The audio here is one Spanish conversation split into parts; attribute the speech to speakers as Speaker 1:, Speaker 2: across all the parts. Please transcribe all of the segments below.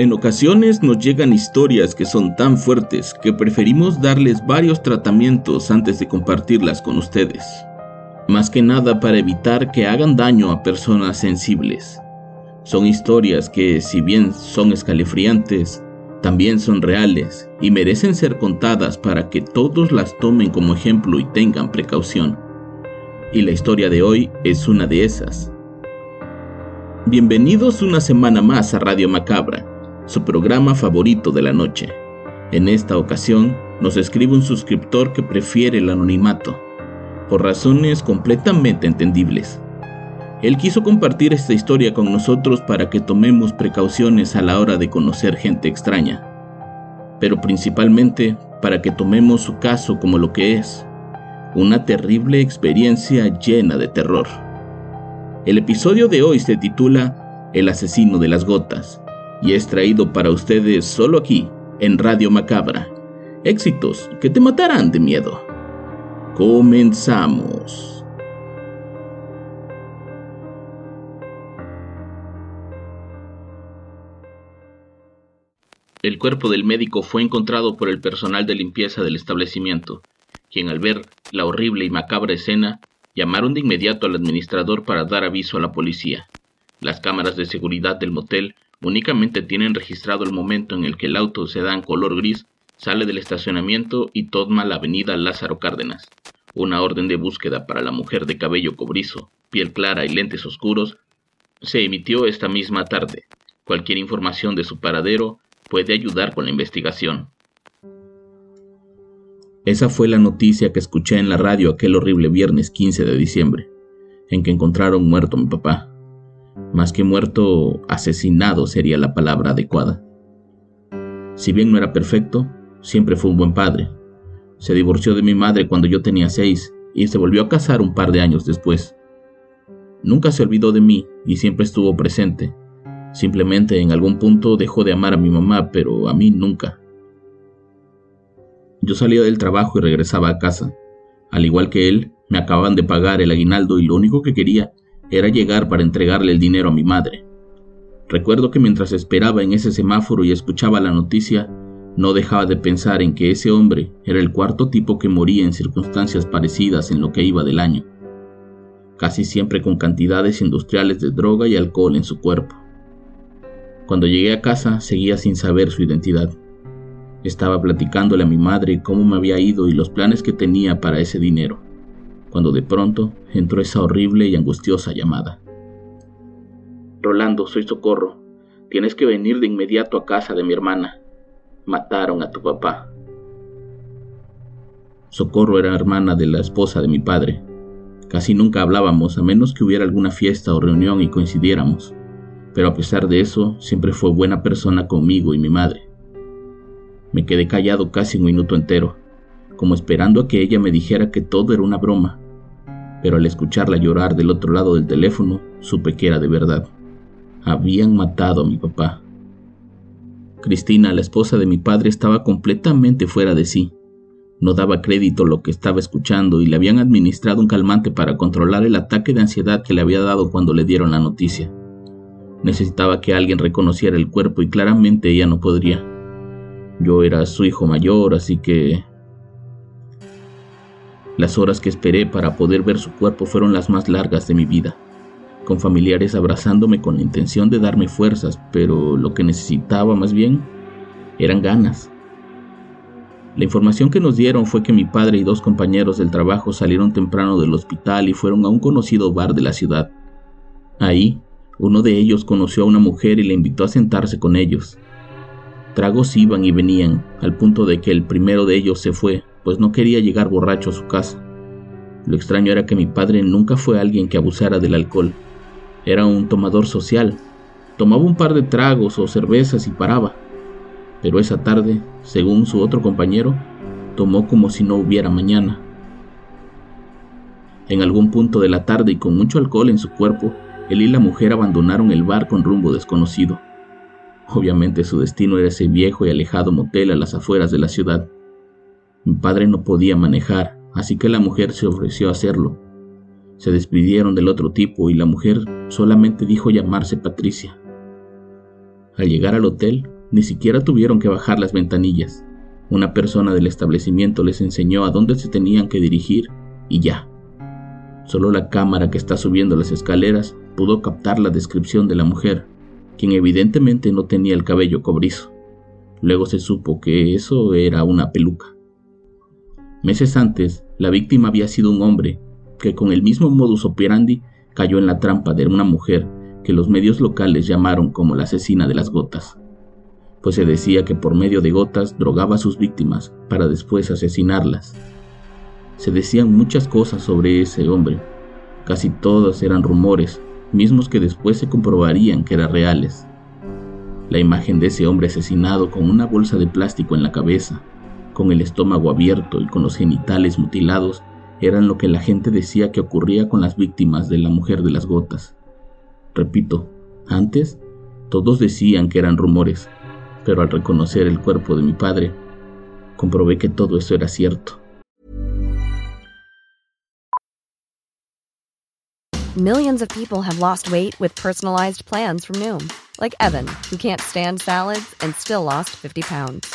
Speaker 1: En ocasiones nos llegan historias que son tan fuertes que preferimos darles varios tratamientos antes de compartirlas con ustedes. Más que nada para evitar que hagan daño a personas sensibles. Son historias que, si bien son escalofriantes, también son reales y merecen ser contadas para que todos las tomen como ejemplo y tengan precaución. Y la historia de hoy es una de esas. Bienvenidos una semana más a Radio Macabra su programa favorito de la noche. En esta ocasión, nos escribe un suscriptor que prefiere el anonimato, por razones completamente entendibles. Él quiso compartir esta historia con nosotros para que tomemos precauciones a la hora de conocer gente extraña, pero principalmente para que tomemos su caso como lo que es, una terrible experiencia llena de terror. El episodio de hoy se titula El asesino de las gotas y es traído para ustedes solo aquí, en Radio Macabra. Éxitos que te matarán de miedo. Comenzamos. El cuerpo del médico fue encontrado por el personal de limpieza del establecimiento, quien al ver la horrible y macabra escena, llamaron de inmediato al administrador para dar aviso a la policía. Las cámaras de seguridad del motel únicamente tienen registrado el momento en el que el auto sedán color gris sale del estacionamiento y toma la avenida Lázaro Cárdenas. Una orden de búsqueda para la mujer de cabello cobrizo, piel clara y lentes oscuros se emitió esta misma tarde. Cualquier información de su paradero puede ayudar con la investigación. Esa fue la noticia que escuché en la radio aquel horrible viernes 15 de diciembre, en que encontraron muerto a mi papá. Más que muerto, asesinado sería la palabra adecuada. Si bien no era perfecto, siempre fue un buen padre. Se divorció de mi madre cuando yo tenía seis y se volvió a casar un par de años después. Nunca se olvidó de mí y siempre estuvo presente. Simplemente en algún punto dejó de amar a mi mamá, pero a mí nunca. Yo salía del trabajo y regresaba a casa. Al igual que él, me acababan de pagar el aguinaldo y lo único que quería era llegar para entregarle el dinero a mi madre. Recuerdo que mientras esperaba en ese semáforo y escuchaba la noticia, no dejaba de pensar en que ese hombre era el cuarto tipo que moría en circunstancias parecidas en lo que iba del año, casi siempre con cantidades industriales de droga y alcohol en su cuerpo. Cuando llegué a casa seguía sin saber su identidad. Estaba platicándole a mi madre cómo me había ido y los planes que tenía para ese dinero cuando de pronto entró esa horrible y angustiosa llamada. Rolando, soy Socorro. Tienes que venir de inmediato a casa de mi hermana. Mataron a tu papá. Socorro era hermana de la esposa de mi padre. Casi nunca hablábamos a menos que hubiera alguna fiesta o reunión y coincidiéramos, pero a pesar de eso siempre fue buena persona conmigo y mi madre. Me quedé callado casi un minuto entero, como esperando a que ella me dijera que todo era una broma, pero al escucharla llorar del otro lado del teléfono, supe que era de verdad. Habían matado a mi papá. Cristina, la esposa de mi padre, estaba completamente fuera de sí. No daba crédito a lo que estaba escuchando y le habían administrado un calmante para controlar el ataque de ansiedad que le había dado cuando le dieron la noticia. Necesitaba que alguien reconociera el cuerpo y claramente ella no podría. Yo era su hijo mayor, así que las horas que esperé para poder ver su cuerpo fueron las más largas de mi vida, con familiares abrazándome con la intención de darme fuerzas, pero lo que necesitaba más bien eran ganas. La información que nos dieron fue que mi padre y dos compañeros del trabajo salieron temprano del hospital y fueron a un conocido bar de la ciudad. Ahí, uno de ellos conoció a una mujer y le invitó a sentarse con ellos. Tragos iban y venían, al punto de que el primero de ellos se fue, pues no quería llegar borracho a su casa. Lo extraño era que mi padre nunca fue alguien que abusara del alcohol. Era un tomador social. Tomaba un par de tragos o cervezas y paraba. Pero esa tarde, según su otro compañero, tomó como si no hubiera mañana. En algún punto de la tarde y con mucho alcohol en su cuerpo, él y la mujer abandonaron el bar con rumbo desconocido. Obviamente su destino era ese viejo y alejado motel a las afueras de la ciudad. Mi padre no podía manejar, así que la mujer se ofreció a hacerlo. Se despidieron del otro tipo y la mujer solamente dijo llamarse Patricia. Al llegar al hotel, ni siquiera tuvieron que bajar las ventanillas. Una persona del establecimiento les enseñó a dónde se tenían que dirigir y ya. Solo la cámara que está subiendo las escaleras pudo captar la descripción de la mujer, quien evidentemente no tenía el cabello cobrizo. Luego se supo que eso era una peluca. Meses antes, la víctima había sido un hombre que con el mismo modus operandi cayó en la trampa de una mujer que los medios locales llamaron como la asesina de las gotas, pues se decía que por medio de gotas drogaba a sus víctimas para después asesinarlas. Se decían muchas cosas sobre ese hombre, casi todas eran rumores, mismos que después se comprobarían que eran reales. La imagen de ese hombre asesinado con una bolsa de plástico en la cabeza, con el estómago abierto y con los genitales mutilados, eran lo que la gente decía que ocurría con las víctimas de la mujer de las gotas. Repito, antes todos decían que eran rumores, pero al reconocer el cuerpo de mi padre, comprobé que todo eso era cierto.
Speaker 2: Millions of people have lost weight with personalized plans from Noom, like Evan, who can't stand salads and still lost 50 pounds.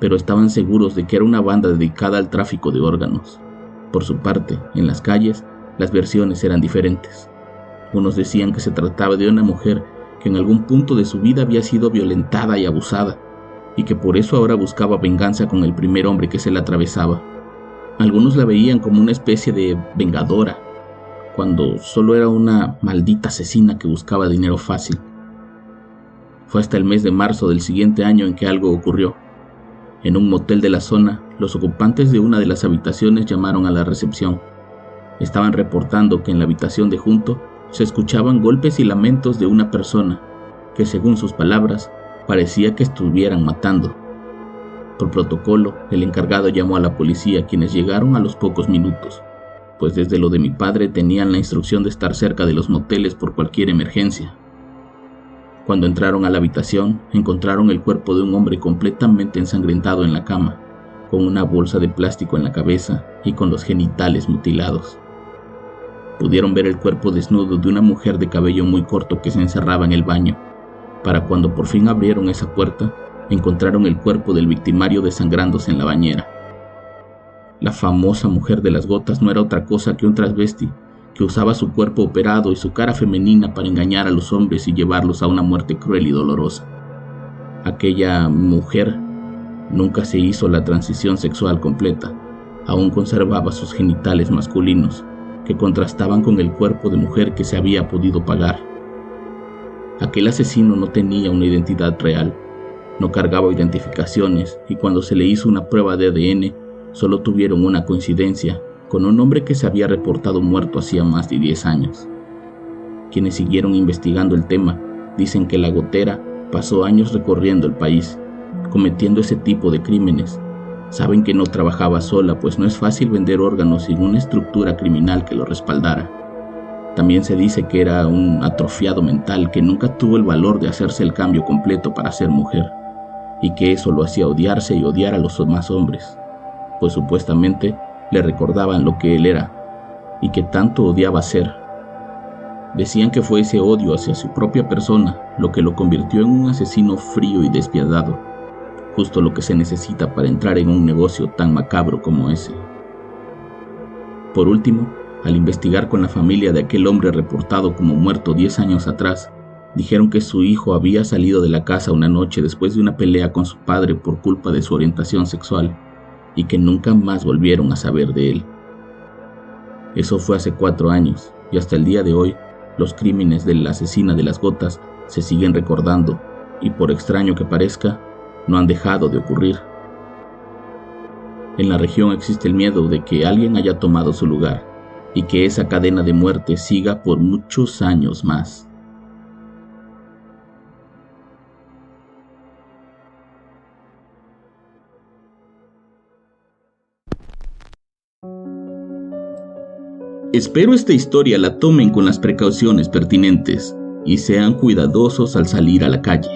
Speaker 1: pero estaban seguros de que era una banda dedicada al tráfico de órganos. Por su parte, en las calles, las versiones eran diferentes. Unos decían que se trataba de una mujer que en algún punto de su vida había sido violentada y abusada, y que por eso ahora buscaba venganza con el primer hombre que se la atravesaba. Algunos la veían como una especie de vengadora, cuando solo era una maldita asesina que buscaba dinero fácil. Fue hasta el mes de marzo del siguiente año en que algo ocurrió. En un motel de la zona, los ocupantes de una de las habitaciones llamaron a la recepción. Estaban reportando que en la habitación de junto se escuchaban golpes y lamentos de una persona que, según sus palabras, parecía que estuvieran matando. Por protocolo, el encargado llamó a la policía, quienes llegaron a los pocos minutos, pues desde lo de mi padre tenían la instrucción de estar cerca de los moteles por cualquier emergencia. Cuando entraron a la habitación, encontraron el cuerpo de un hombre completamente ensangrentado en la cama, con una bolsa de plástico en la cabeza y con los genitales mutilados. Pudieron ver el cuerpo desnudo de una mujer de cabello muy corto que se encerraba en el baño. Para cuando por fin abrieron esa puerta, encontraron el cuerpo del victimario desangrándose en la bañera. La famosa mujer de las gotas no era otra cosa que un transvesti que usaba su cuerpo operado y su cara femenina para engañar a los hombres y llevarlos a una muerte cruel y dolorosa. Aquella mujer nunca se hizo la transición sexual completa, aún conservaba sus genitales masculinos, que contrastaban con el cuerpo de mujer que se había podido pagar. Aquel asesino no tenía una identidad real, no cargaba identificaciones y cuando se le hizo una prueba de ADN solo tuvieron una coincidencia con un hombre que se había reportado muerto hacía más de 10 años. Quienes siguieron investigando el tema dicen que la gotera pasó años recorriendo el país, cometiendo ese tipo de crímenes. Saben que no trabajaba sola, pues no es fácil vender órganos sin una estructura criminal que lo respaldara. También se dice que era un atrofiado mental que nunca tuvo el valor de hacerse el cambio completo para ser mujer, y que eso lo hacía odiarse y odiar a los demás hombres, pues supuestamente le recordaban lo que él era y que tanto odiaba ser. Decían que fue ese odio hacia su propia persona lo que lo convirtió en un asesino frío y despiadado, justo lo que se necesita para entrar en un negocio tan macabro como ese. Por último, al investigar con la familia de aquel hombre reportado como muerto 10 años atrás, dijeron que su hijo había salido de la casa una noche después de una pelea con su padre por culpa de su orientación sexual y que nunca más volvieron a saber de él. Eso fue hace cuatro años y hasta el día de hoy los crímenes de la asesina de las gotas se siguen recordando y por extraño que parezca, no han dejado de ocurrir. En la región existe el miedo de que alguien haya tomado su lugar y que esa cadena de muerte siga por muchos años más. Espero esta historia la tomen con las precauciones pertinentes y sean cuidadosos al salir a la calle.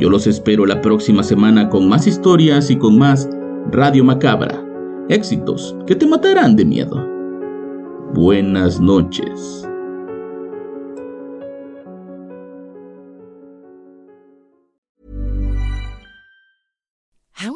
Speaker 1: Yo los espero la próxima semana con más historias y con más Radio Macabra. Éxitos que te matarán de miedo. Buenas noches.